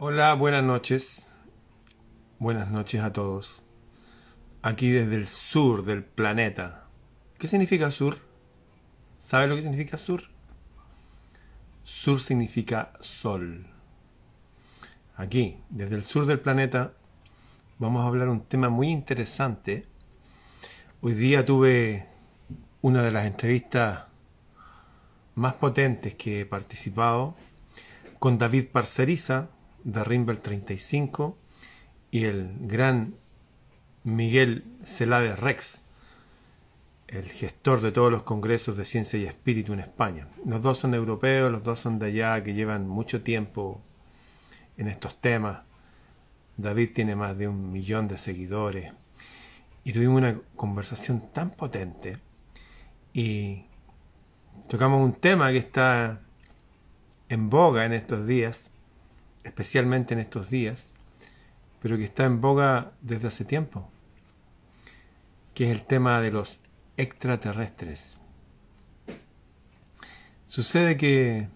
Hola, buenas noches. Buenas noches a todos. Aquí desde el sur del planeta. ¿Qué significa sur? ¿Sabe lo que significa sur? Sur significa sol. Aquí, desde el sur del planeta, vamos a hablar un tema muy interesante. Hoy día tuve una de las entrevistas más potentes que he participado con David Parceriza, de Rimbel 35 y el gran Miguel Celades Rex, el gestor de todos los congresos de ciencia y espíritu en España. Los dos son europeos, los dos son de allá, que llevan mucho tiempo en estos temas. David tiene más de un millón de seguidores y tuvimos una conversación tan potente y tocamos un tema que está en boga en estos días especialmente en estos días, pero que está en boga desde hace tiempo, que es el tema de los extraterrestres. Sucede que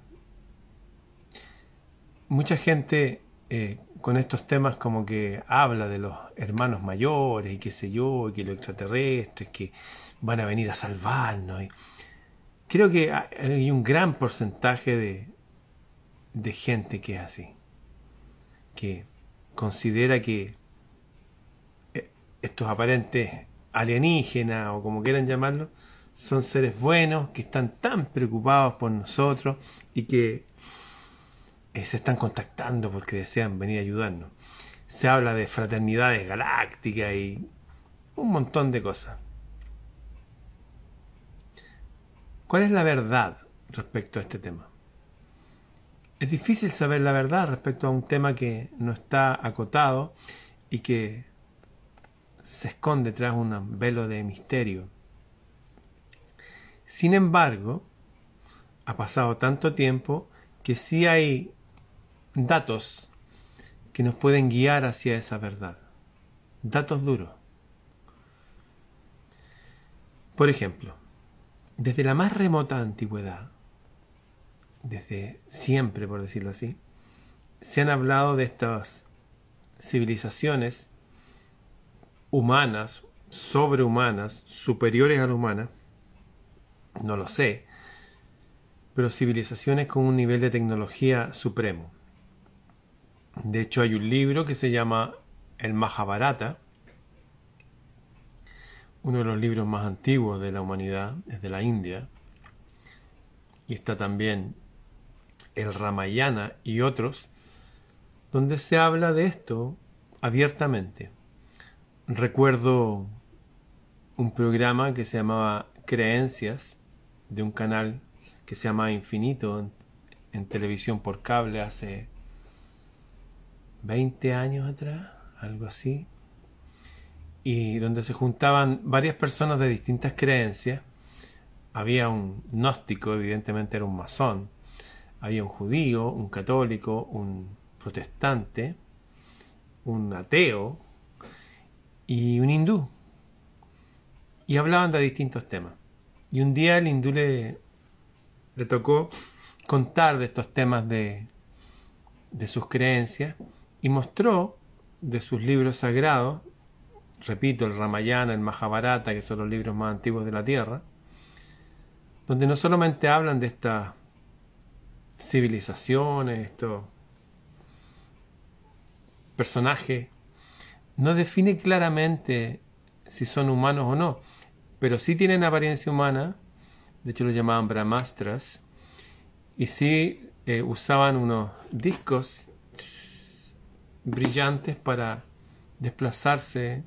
mucha gente eh, con estos temas como que habla de los hermanos mayores y qué sé yo, y que los extraterrestres que van a venir a salvarnos. creo que hay un gran porcentaje de, de gente que es así que considera que eh, estos aparentes alienígenas o como quieran llamarlo, son seres buenos que están tan preocupados por nosotros y que eh, se están contactando porque desean venir a ayudarnos. Se habla de fraternidades galácticas y un montón de cosas. ¿Cuál es la verdad respecto a este tema? Es difícil saber la verdad respecto a un tema que no está acotado y que se esconde tras un velo de misterio. Sin embargo, ha pasado tanto tiempo que sí hay datos que nos pueden guiar hacia esa verdad. Datos duros. Por ejemplo, desde la más remota antigüedad, desde siempre, por decirlo así, se han hablado de estas civilizaciones humanas, sobrehumanas, superiores a la humana, no lo sé, pero civilizaciones con un nivel de tecnología supremo. De hecho, hay un libro que se llama El Mahabharata, uno de los libros más antiguos de la humanidad, es de la India, y está también el Ramayana y otros, donde se habla de esto abiertamente. Recuerdo un programa que se llamaba Creencias, de un canal que se llama Infinito en, televisión por cable hace 20 años atrás, algo así, y donde se juntaban varias personas de distintas creencias. Había un gnóstico, evidentemente era un masón, había un judío, un católico, un protestante, un ateo y un hindú. Y hablaban de distintos temas. Y un día el hindú le, tocó contar de estos temas de, de sus creencias y mostró de sus libros sagrados, repito, el Ramayana, el Mahabharata, que son los libros más antiguos de la Tierra, donde no solamente hablan de estas civilizaciones, estos personajes, no define claramente si son humanos o no, pero sí tienen apariencia humana, de hecho lo llamaban brahmastras, y sí eh, usaban unos discos brillantes para desplazarse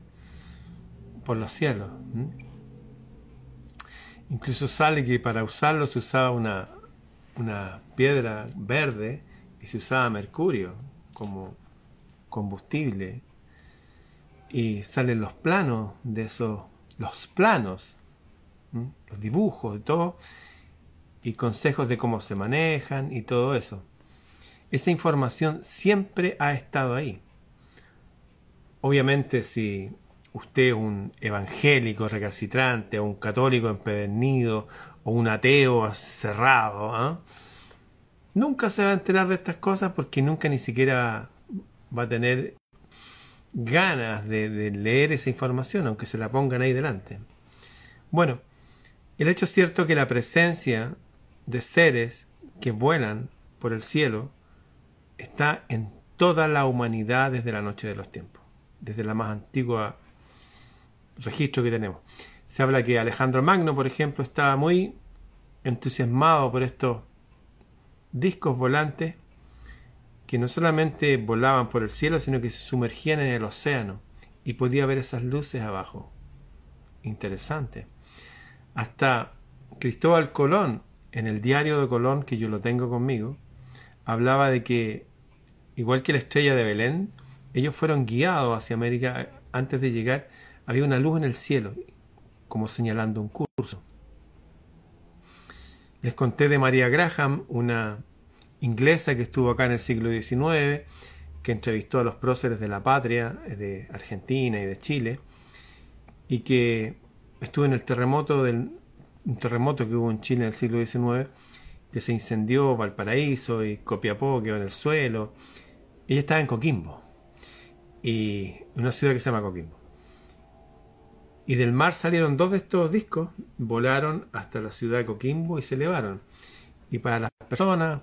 por los cielos. Incluso sale que para usarlos usaba una, una piedra verde y se usaba mercurio como combustible y salen los planos de esos, los planos, los dibujos de todo y consejos de cómo se manejan y todo eso. Esa información siempre ha estado ahí. Obviamente si usted es un evangélico recalcitrante o un católico empedernido o un ateo cerrado, ¿ah? nunca se va a enterar de estas cosas porque nunca ni siquiera va a tener ganas de, de leer esa información, aunque se la pongan ahí delante. Bueno, el hecho es cierto que la presencia de seres que vuelan por el cielo está en toda la humanidad desde la noche de los tiempos, desde la más antigua registro que tenemos. Se habla que Alejandro Magno, por ejemplo, estaba muy entusiasmado por estos discos volantes que no solamente volaban por el cielo, sino que se sumergían en el océano y podía ver esas luces abajo. Interesante. Hasta Cristóbal Colón, en el diario de Colón, que yo lo tengo conmigo, hablaba de que, igual que la estrella de Belén, ellos fueron guiados hacia América antes de llegar, había una luz en el cielo, como señalando un curso. Les conté de María Graham, una inglesa que estuvo acá en el siglo XIX, que entrevistó a los próceres de la patria, eh, de Argentina y de Chile, y que estuvo en el terremoto del terremoto que hubo en Chile en el siglo XIX, que se incendió Valparaíso y Copiapó quedó en el suelo. Ella estaba en Coquimbo, y una ciudad que se llama Coquimbo. Y del mar salieron dos de estos discos, volaron hasta la ciudad de Coquimbo y se elevaron. Y para las personas,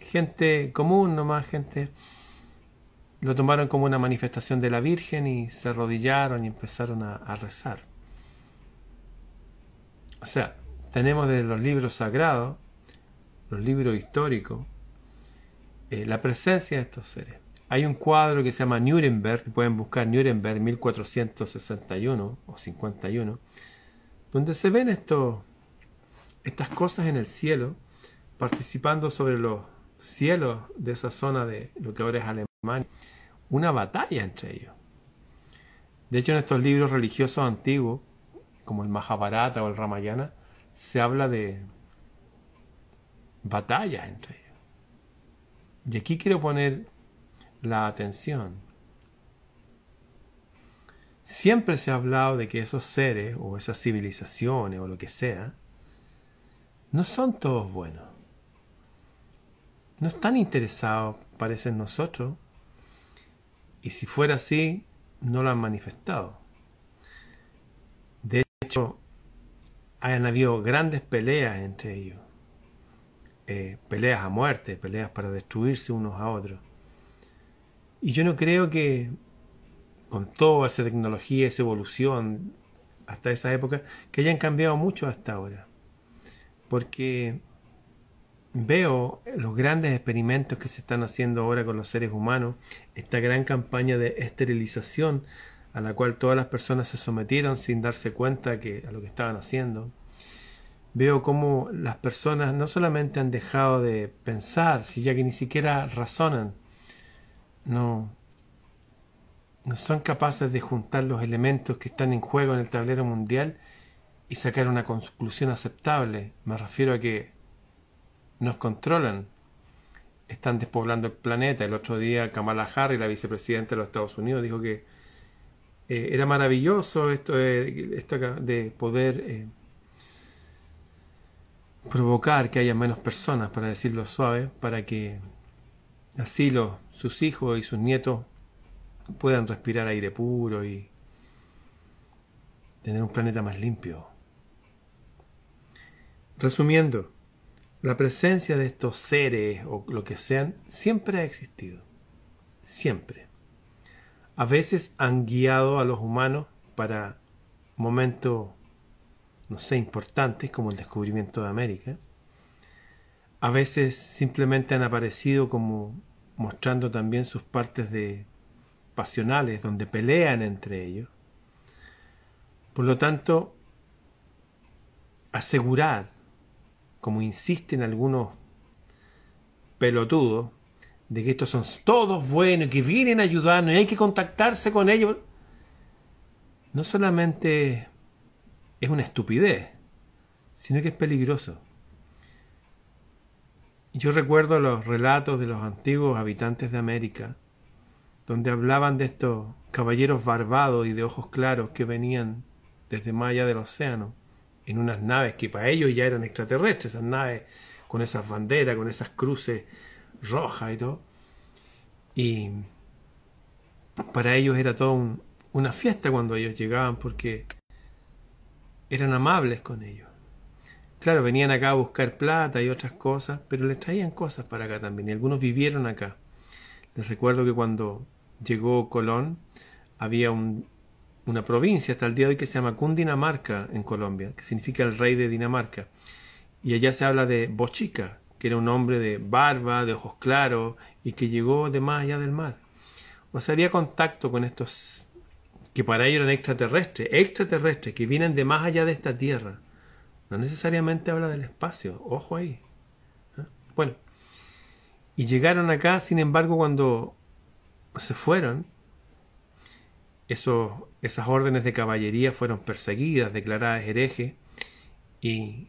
gente común nomás, gente, lo tomaron como una manifestación de la Virgen y se arrodillaron y empezaron a, rezar. O sea, tenemos desde los libros sagrados, los libros históricos, eh, la presencia de estos seres. Hay un cuadro que se llama Nuremberg, pueden buscar Nuremberg 1461 o 51, donde se ven estas cosas en el cielo, participando sobre los cielos de esa zona de lo que ahora es Alemania, una batalla entre ellos. De hecho, en estos libros religiosos antiguos, como el Mahabharata o el Ramayana, se habla de batallas entre ellos. Y aquí quiero poner la atención. Siempre se ha hablado de que esos seres o esas civilizaciones o lo que sea, no son todos buenos. No están interesados, parecen nosotros, y si fuera así, no lo han manifestado. De hecho, han habido grandes peleas entre ellos. Eh, peleas a muerte, peleas para destruirse unos a otros. Y yo no creo que con toda esa tecnología, esa evolución hasta esa época, que hayan cambiado mucho hasta ahora. Porque veo los grandes experimentos que se están haciendo ahora con los seres humanos, esta gran campaña de esterilización a la cual todas las personas se sometieron sin darse cuenta que a lo que estaban haciendo. Veo cómo las personas no solamente han dejado de pensar, si ya que ni siquiera razonan, no, no son capaces de juntar los elementos que están en juego en el tablero mundial y sacar una conclusión aceptable. Me refiero a que nos controlan. Están despoblando el planeta. El otro día Kamala Harris, la vicepresidenta de los Estados Unidos, dijo que eh, era maravilloso esto de, esto de poder eh, provocar que haya menos personas, para decirlo suave, para que así los sus hijos y sus nietos puedan respirar aire puro y tener un planeta más limpio. Resumiendo, la presencia de estos seres o lo que sean siempre ha existido. Siempre. A veces han guiado a los humanos para momentos, no sé, importantes como el descubrimiento de América. A veces simplemente han aparecido como mostrando también sus partes de pasionales, donde pelean entre ellos. Por lo tanto, asegurar, como insisten algunos pelotudos, de que estos son todos buenos, que vienen a ayudarnos y hay que contactarse con ellos, no solamente es una estupidez, sino que es peligroso. Yo recuerdo los relatos de los antiguos habitantes de América, donde hablaban de estos caballeros barbados y de ojos claros que venían desde más allá del océano, en unas naves que para ellos ya eran extraterrestres, esas naves con esas banderas, con esas cruces rojas y todo. Y para ellos era todo una fiesta cuando ellos llegaban porque eran amables con ellos. Claro, venían acá a buscar plata y otras cosas, pero les traían cosas para acá también. Y algunos vivieron acá. Les recuerdo que cuando llegó Colón, había una provincia hasta el día de hoy que se llama Cundinamarca en Colombia, que significa el rey de Dinamarca. Y allá se habla de Bochica, que era un hombre de barba, de ojos claros, y que llegó de más allá del mar. O sea, había contacto con estos que para ellos eran extraterrestres, extraterrestres que vienen de más allá de esta tierra no necesariamente habla del espacio, ojo ahí. ¿eh? Bueno, y llegaron acá, sin embargo, cuando se fueron, esos, esas órdenes de caballería fueron perseguidas, declaradas herejes, y,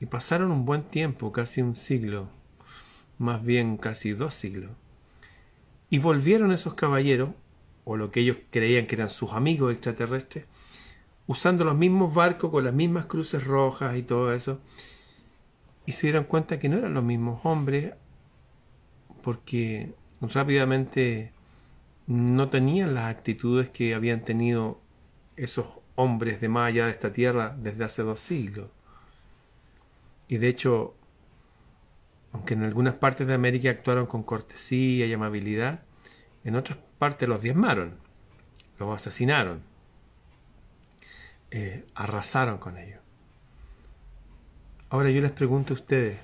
y pasaron un buen tiempo, casi un siglo, más bien casi dos siglos. Y volvieron esos caballeros, o lo que ellos creían que eran sus amigos extraterrestres, usando los mismos barcos con las mismas cruces rojas y todo eso. Y se dieron cuenta que no eran los mismos hombres porque rápidamente no tenían las actitudes que habían tenido esos hombres de más allá de esta tierra desde hace dos siglos. Y de hecho, aunque en algunas partes de América actuaron con cortesía y amabilidad, en otras partes los diezmaron, los asesinaron. Eh, arrasaron con ellos. Ahora yo les pregunto a ustedes,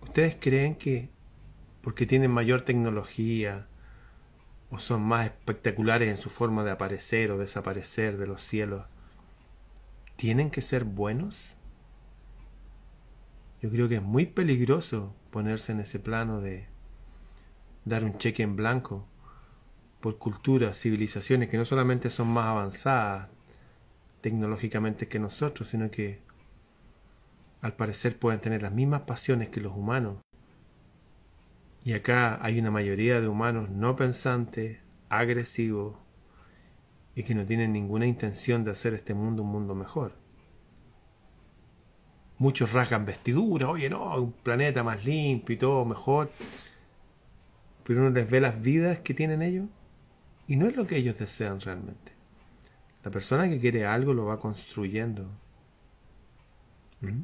¿ustedes creen que porque tienen mayor tecnología o son más espectaculares en su forma de aparecer o desaparecer de los cielos, tienen que ser buenos? Yo creo que es muy peligroso ponerse en ese plano de dar un cheque en blanco por culturas, civilizaciones que no solamente son más avanzadas, tecnológicamente que nosotros, sino que al parecer pueden tener las mismas pasiones que los humanos. Y acá hay una mayoría de humanos no pensantes, agresivos y que no tienen ninguna intención de hacer este mundo un mundo mejor. Muchos rasgan vestiduras, oye, no, un planeta más limpio y todo mejor. Pero uno les ve las vidas que tienen ellos y no es lo que ellos desean realmente. La persona que quiere algo lo va construyendo. ¿Mm?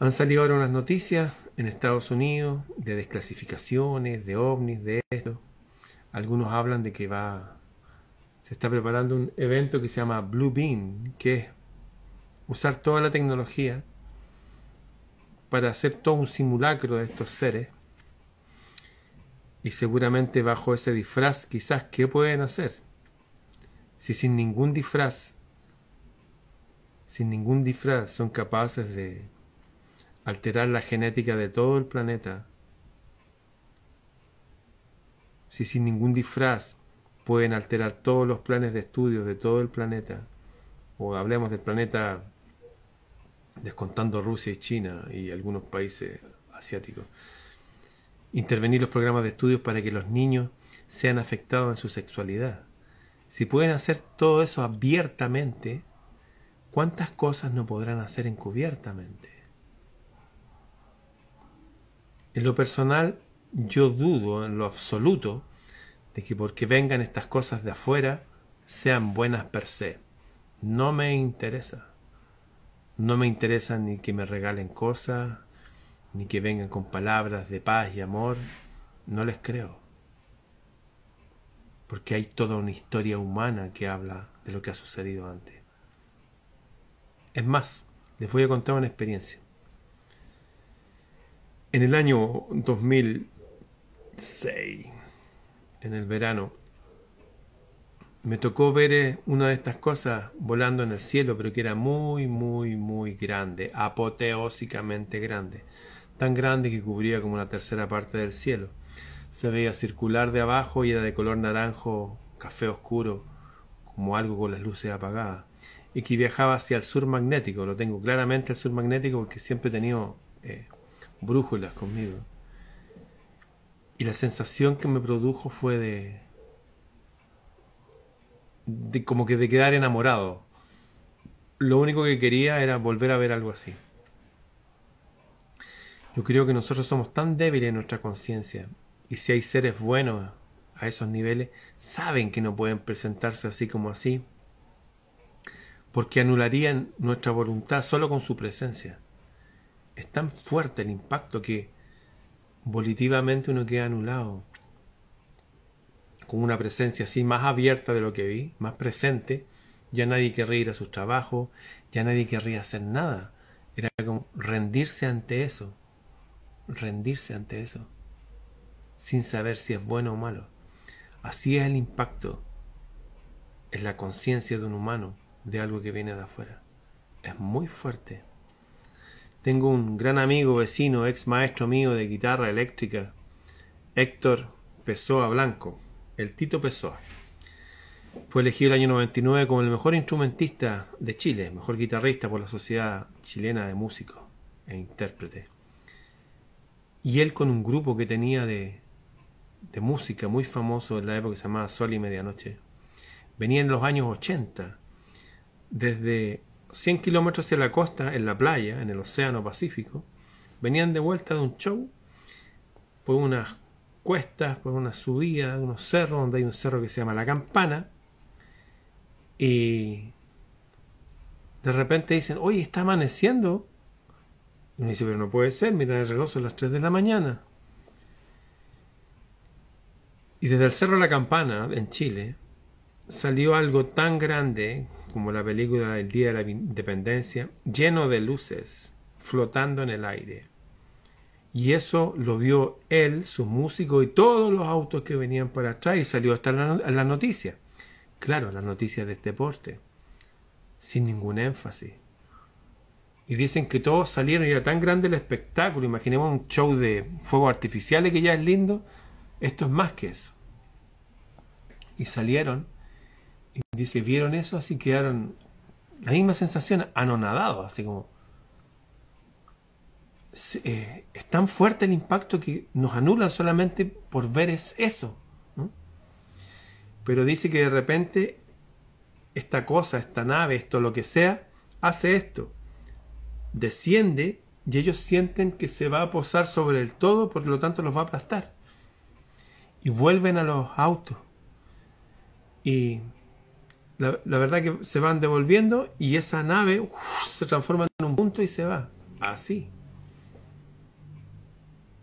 Han salido ahora unas noticias en Estados Unidos de desclasificaciones, de ovnis, de esto. Algunos hablan de que va, se está preparando un evento que se llama Blue Beam, que es usar toda la tecnología para hacer todo un simulacro de estos seres. Y seguramente bajo ese disfraz, quizás, ¿qué pueden hacer? Si sin ningún disfraz, sin ningún disfraz son capaces de alterar la genética de todo el planeta, si sin ningún disfraz pueden alterar todos los planes de estudios de todo el planeta, o hablemos del planeta descontando Rusia y China y algunos países asiáticos, intervenir los programas de estudios para que los niños sean afectados en su sexualidad. Si pueden hacer todo eso abiertamente, ¿cuántas cosas no podrán hacer encubiertamente? En lo personal, yo dudo en lo absoluto de que porque vengan estas cosas de afuera sean buenas per se. No me interesa. No me interesa ni que me regalen cosas, ni que vengan con palabras de paz y amor. No les creo porque hay toda una historia humana que habla de lo que ha sucedido antes. Es más, les voy a contar una experiencia. En el año 2006, en el verano, me tocó ver eh, una de estas cosas volando en el cielo, pero que era muy, muy, muy grande, apoteósicamente grande, tan grande que cubría como una tercera parte del cielo se veía circular de abajo y era de color naranjo, café oscuro, como algo con las luces apagadas, y que viajaba hacia el sur magnético. Lo tengo claramente el sur magnético porque siempre he tenido eh, brújulas conmigo. Y la sensación que me produjo fue de, de como que de quedar enamorado. Lo único que quería era volver a ver algo así. Yo creo que nosotros somos tan débiles en nuestra conciencia y si hay seres buenos a esos niveles saben que no pueden presentarse así como así, porque anularían nuestra voluntad solo con su presencia. Es tan fuerte el impacto que volitivamente uno queda anulado con una presencia así más abierta de lo que vi, más presente, ya nadie querría ir a su trabajo, ya nadie querría hacer nada. Era como rendirse ante eso, rendirse ante eso, sin saber si es bueno o malo. Así es el impacto en la conciencia de un humano de algo que viene de afuera. Es muy fuerte. Tengo un gran amigo, vecino, ex maestro mío de guitarra eléctrica, Héctor Pessoa Blanco el Tito Pessoa. Fue elegido el año 99 como el mejor instrumentista de Chile, mejor guitarrista por la Sociedad Chilena de Músicos e Intérpretes. Y él con un grupo que tenía de, de música muy famoso en la época que se llamaba Sol y Medianoche. Venía en los años 80, desde 100 kilómetros hacia la costa, en la playa, en el Océano Pacífico. Venían de vuelta de un show por unas cuestas, por una subida, unos cerros, donde hay un cerro que se llama La Campana. Y de repente dicen, oye, está amaneciendo. Y uno dice, pero no puede ser, mira el reloj son las 3 de la mañana. Y desde el Cerro La Campana, en Chile, salió algo tan grande como la película del Día de la Independencia, lleno de luces, flotando en el aire. Y eso lo vio él, sus músicos y todos los autos que venían por atrás y salió hasta en la noticia. Claro, las noticias de este porte, sin ningún énfasis. Y dicen que todos salieron y era tan grande el espectáculo. Imaginemos un show de fuegos artificiales que ya es lindo. Esto es más que eso. Y salieron y dice, vieron eso, así quedaron la misma sensación, anonadados, así como eh, es tan fuerte el impacto que nos anulan solamente por ver eso. Pero dice que de repente esta cosa, esta nave, esto lo que sea, hace esto. Desciende y ellos sienten que se va a posar sobre el todo, por lo tanto los va a aplastar. Y vuelven a los autos. Y la, verdad que se van devolviendo y esa nave se transforma en un punto y se va. Así.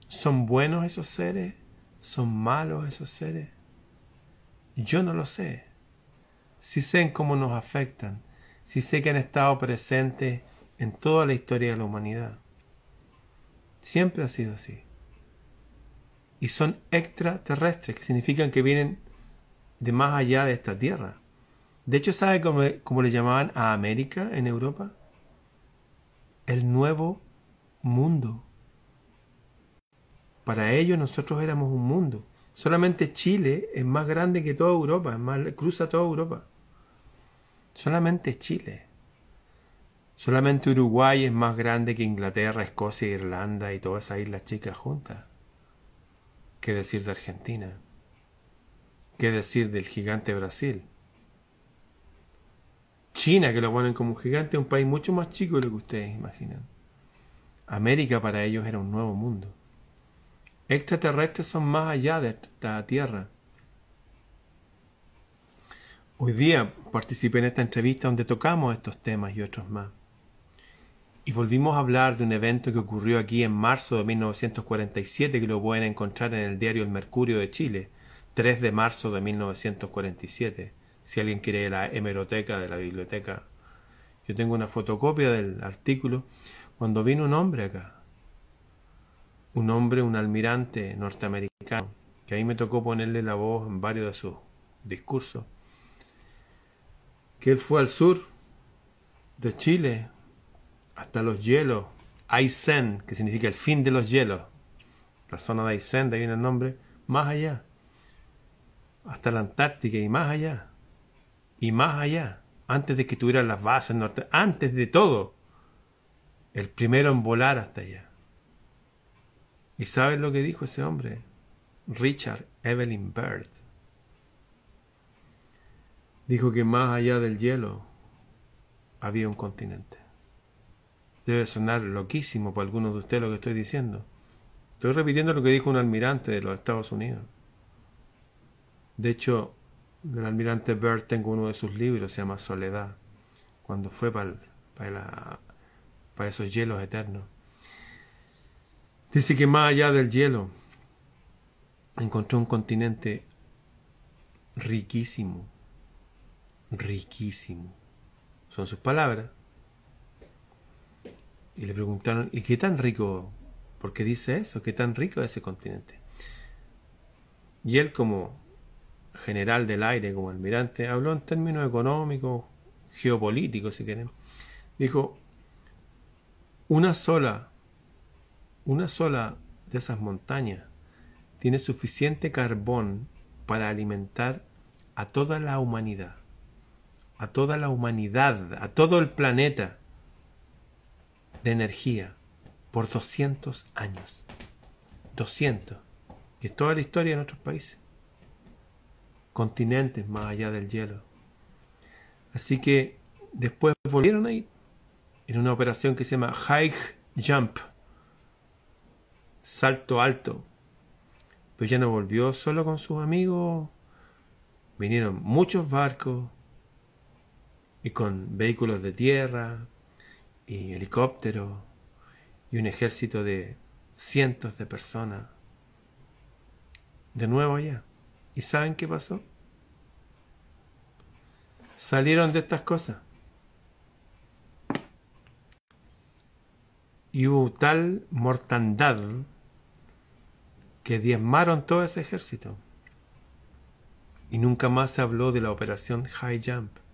¿Son buenos esos seres? ¿Son malos esos seres? Yo no lo sé. Si sé cómo nos afectan, si sé que han estado presentes en toda la historia de la humanidad. Siempre ha sido así. Y son extraterrestres, que significan que vienen de más allá de esta tierra. De hecho, ¿sabe cómo, cómo le llamaban a América en Europa? El nuevo mundo. Para ellos nosotros éramos un mundo. Solamente Chile es más grande que toda Europa, cruza toda Europa. Solamente Chile. Solamente Uruguay es más grande que Inglaterra, Escocia, Irlanda y todas esas islas chicas juntas. ¿Qué decir de Argentina? ¿Qué decir del gigante Brasil? China, que lo ponen como un gigante, un país mucho más chico de lo que ustedes imaginan. América para ellos era un nuevo mundo extraterrestres son más allá de esta Tierra. Hoy día participé en esta entrevista donde tocamos estos temas y otros más. Y volvimos a hablar de un evento que ocurrió aquí en marzo de 1947 que lo pueden encontrar en el diario El Mercurio de Chile, 3 de marzo de 1947. Si alguien quiere la hemeroteca de la biblioteca. Yo tengo una fotocopia del artículo cuando vino un hombre acá un hombre, un almirante norteamericano, que ahí me tocó ponerle la voz en varios de sus discursos, que él fue al sur de Chile, hasta los hielos, Aysén, que significa el fin de los hielos, la zona de Aysén, de ahí viene el nombre, más allá, hasta la Antártica y más allá, y más allá, antes de que tuvieran las bases norte, antes de todo, el primero en volar hasta allá. ¿Y sabes lo que dijo ese hombre? Richard Evelyn Bird. Dijo que más allá del hielo había un continente. Debe sonar loquísimo para algunos de ustedes lo que estoy diciendo. Estoy repitiendo lo que dijo un almirante de los Estados Unidos. De hecho, del almirante Byrd tengo uno de sus libros, se llama Soledad, cuando fue para, para, para esos hielos eternos. Dice que más allá del hielo encontró un continente riquísimo, riquísimo. Son sus palabras. Y le preguntaron, ¿y qué tan rico? ¿Por qué dice eso? ¿Qué tan rico es ese continente? Y él como general del aire, como almirante, habló en términos económicos, geopolíticos, si quieren. Dijo, una sola, una sola de esas montañas tiene suficiente carbón para alimentar a toda la humanidad, a toda la humanidad, a todo el planeta de energía por 200 años. 200, que es toda la historia de nuestros países. Continentes más allá del hielo. Así que después volvieron a ir en una operación que se llama High Jump, salto alto. Pero ya no volvió solo con sus amigos, vinieron muchos barcos y con vehículos de tierra, y helicópteros y un ejército de cientos de personas. De nuevo allá. ¿Y saben qué pasó? Salieron de estas cosas. Y hubo tal mortandad que diezmaron todo ese ejército. Y nunca más se habló de la operación High Jump.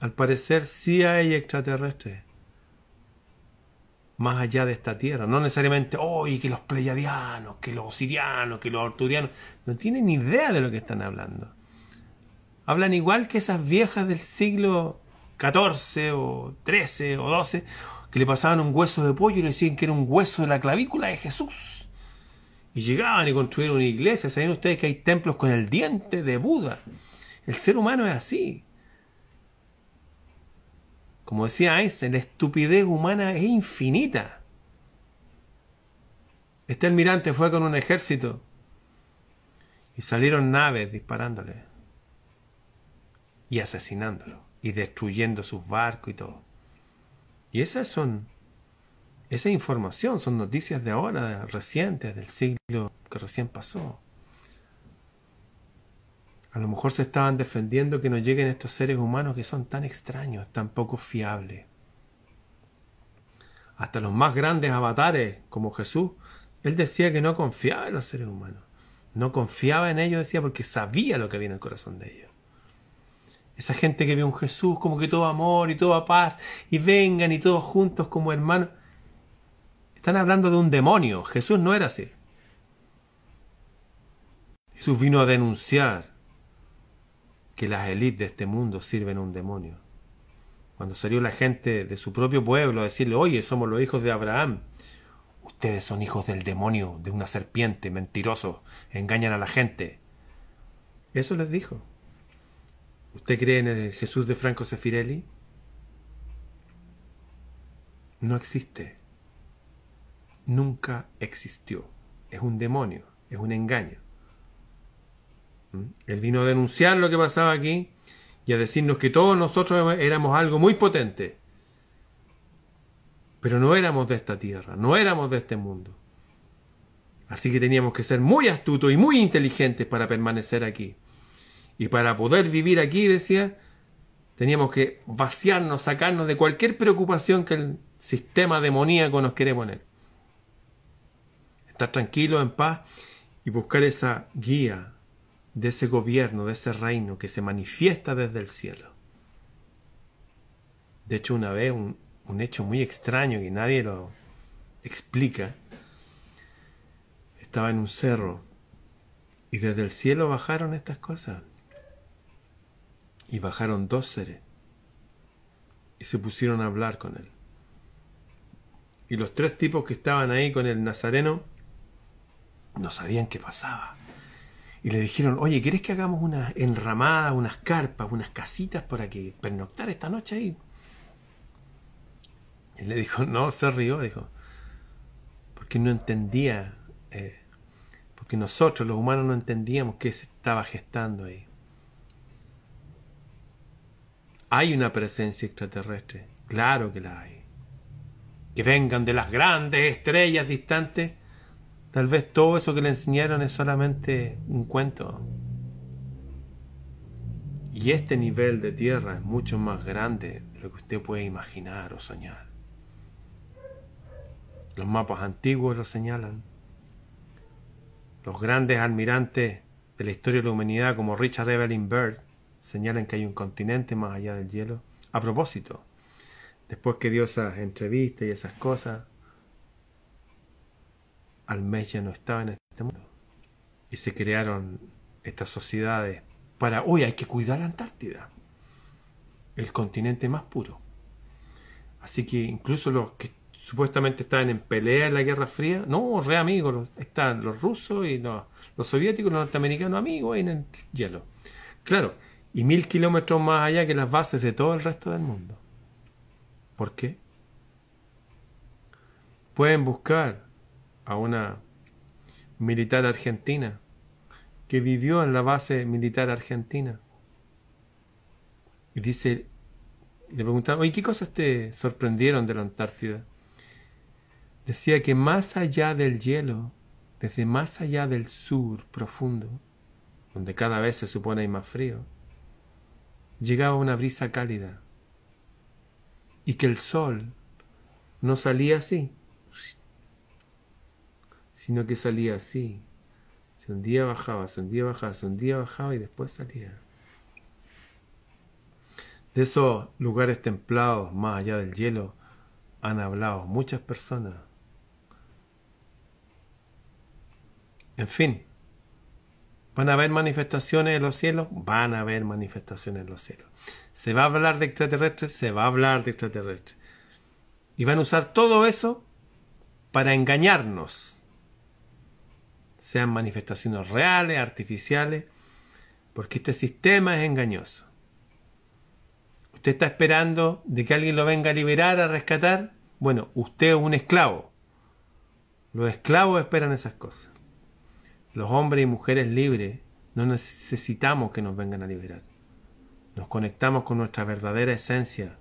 Al parecer sí hay extraterrestres. Más allá de esta tierra. No necesariamente, hoy que los pleiadianos, que los sirianos, que los arturianos. No tienen idea de lo que están hablando. Hablan igual que esas viejas del siglo XIV o XIII o XII que le pasaban un hueso de pollo y le decían que era un hueso de la clavícula de Jesús. Y llegaban y construyeron una iglesia. ¿Saben ustedes que hay templos con el diente de Buda? El ser humano es así. Como decía Einstein, la estupidez humana es infinita. Este almirante fue con un ejército y salieron naves disparándole y asesinándolo y destruyendo sus barcos y todo. Y esas son, esa información son noticias de ahora, recientes, del siglo que recién pasó. A lo mejor se estaban defendiendo que no lleguen estos seres humanos que son tan extraños, tan poco fiables. Hasta los más grandes avatares, como Jesús, él decía que no confiaba en los seres humanos. No confiaba en ellos, decía, porque sabía lo que había en el corazón de ellos. Esa gente que ve un Jesús como que todo amor y toda paz, y vengan y todos juntos como hermanos. Están hablando de un demonio. Jesús no era así. Jesús vino a denunciar que las élites de este mundo sirven a un demonio. Cuando salió la gente de su propio pueblo a decirle, oye, somos los hijos de Abraham, ustedes son hijos del demonio, de una serpiente, mentirosos, engañan a la gente. Eso les dijo. ¿Usted cree en el Jesús de Franco Sefirelli? No existe. Nunca existió. Es un demonio, es un engaño. ¿Mm? Él vino a denunciar lo que pasaba aquí y a decirnos que todos nosotros éramos algo muy potente. Pero no éramos de esta tierra, no éramos de este mundo. Así que teníamos que ser muy astutos y muy inteligentes para permanecer aquí. Y para poder vivir aquí, decía, teníamos que vaciarnos, sacarnos de cualquier preocupación que el sistema demoníaco nos quiere poner. Estar tranquilo, en paz y buscar esa guía, de ese gobierno, de ese reino que se manifiesta desde el cielo. De hecho, una vez un, hecho muy extraño que nadie lo explica, estaba en un cerro y desde el cielo bajaron estas cosas. Y bajaron dos seres y se pusieron a hablar con él. Y los tres tipos que estaban ahí con el nazareno no sabían qué pasaba y le dijeron, oye, ¿quieres que hagamos unas enramadas, unas carpas, unas casitas para que pernoctar esta noche ahí? Y le dijo, no, se rió, dijo, porque no entendía, eh, Porque nosotros, los humanos, no entendíamos qué se estaba gestando ahí. ¿Hay una presencia extraterrestre? Claro que la hay. Que vengan de las grandes estrellas distantes. Tal vez todo eso que le enseñaron es solamente un cuento. Y este nivel de tierra es mucho más grande de lo que usted puede imaginar o soñar. Los mapas antiguos lo señalan. Los grandes almirantes de la historia de la humanidad como Richard Evelyn Byrd señalan que hay un continente más allá del hielo. A propósito, después que dio esas entrevistas y esas cosas, mes ya no estaba en este mundo. Y se crearon estas sociedades para, hoy hay que cuidar la Antártida, el continente más puro. Así que incluso los que supuestamente estaban en pelea en la Guerra Fría, no, re amigos, están los rusos y los soviéticos, los norteamericanos amigos en el hielo. Claro, y mil kilómetros más allá que las bases de todo el resto del mundo. ¿Por qué? Pueden buscar a una militar argentina que vivió en la base militar argentina. Y dice, le preguntaron, oye, ¿qué cosas te sorprendieron de la Antártida? Decía que más allá del hielo, desde más allá del sur profundo, donde cada vez se supone hay más frío, llegaba una brisa cálida y que el sol no salía así, sino que salía así. Se un día bajaba, se un día bajaba, se un día bajaba y después salía. De esos lugares templados más allá del hielo han hablado muchas personas. En fin, ¿Van a haber manifestaciones en los cielos? Van a haber manifestaciones en los cielos. ¿Se va a hablar de extraterrestres? Se va a hablar de extraterrestres. Y van a usar todo eso para engañarnos. Sean manifestaciones reales, artificiales, porque este sistema es engañoso. ¿Usted está esperando de que alguien lo venga a liberar, a rescatar? Bueno, usted es un esclavo. Los esclavos esperan esas cosas. Los hombres y mujeres libres no necesitamos que nos vengan a liberar. Nos conectamos con nuestra verdadera esencia,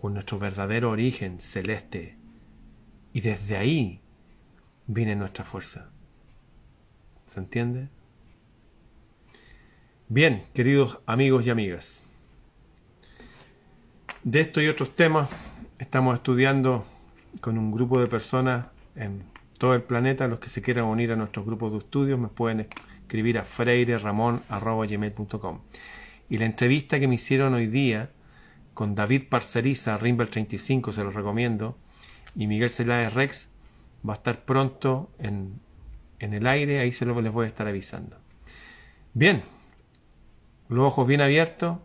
con nuestro verdadero origen celeste. Y desde ahí viene nuestra fuerza. ¿Se entiende? Bien, queridos amigos y amigas. De esto y otros temas estamos estudiando con un grupo de personas en todo el planeta. Los que se quieran unir a nuestros grupos de estudios me pueden escribir a freireramon.com. Y la entrevista que me hicieron hoy día con David Parceriza, Rimbel 35, se los recomiendo, y Miguel Celáez Rex, va a estar pronto en, en el aire, ahí se lo les voy a estar avisando. Bien, los ojos bien abiertos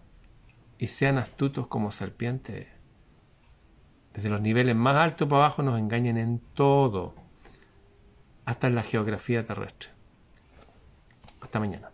y sean astutos como serpientes. Desde los niveles más altos para abajo nos engañan en todo hasta en la geografía terrestre. Hasta mañana.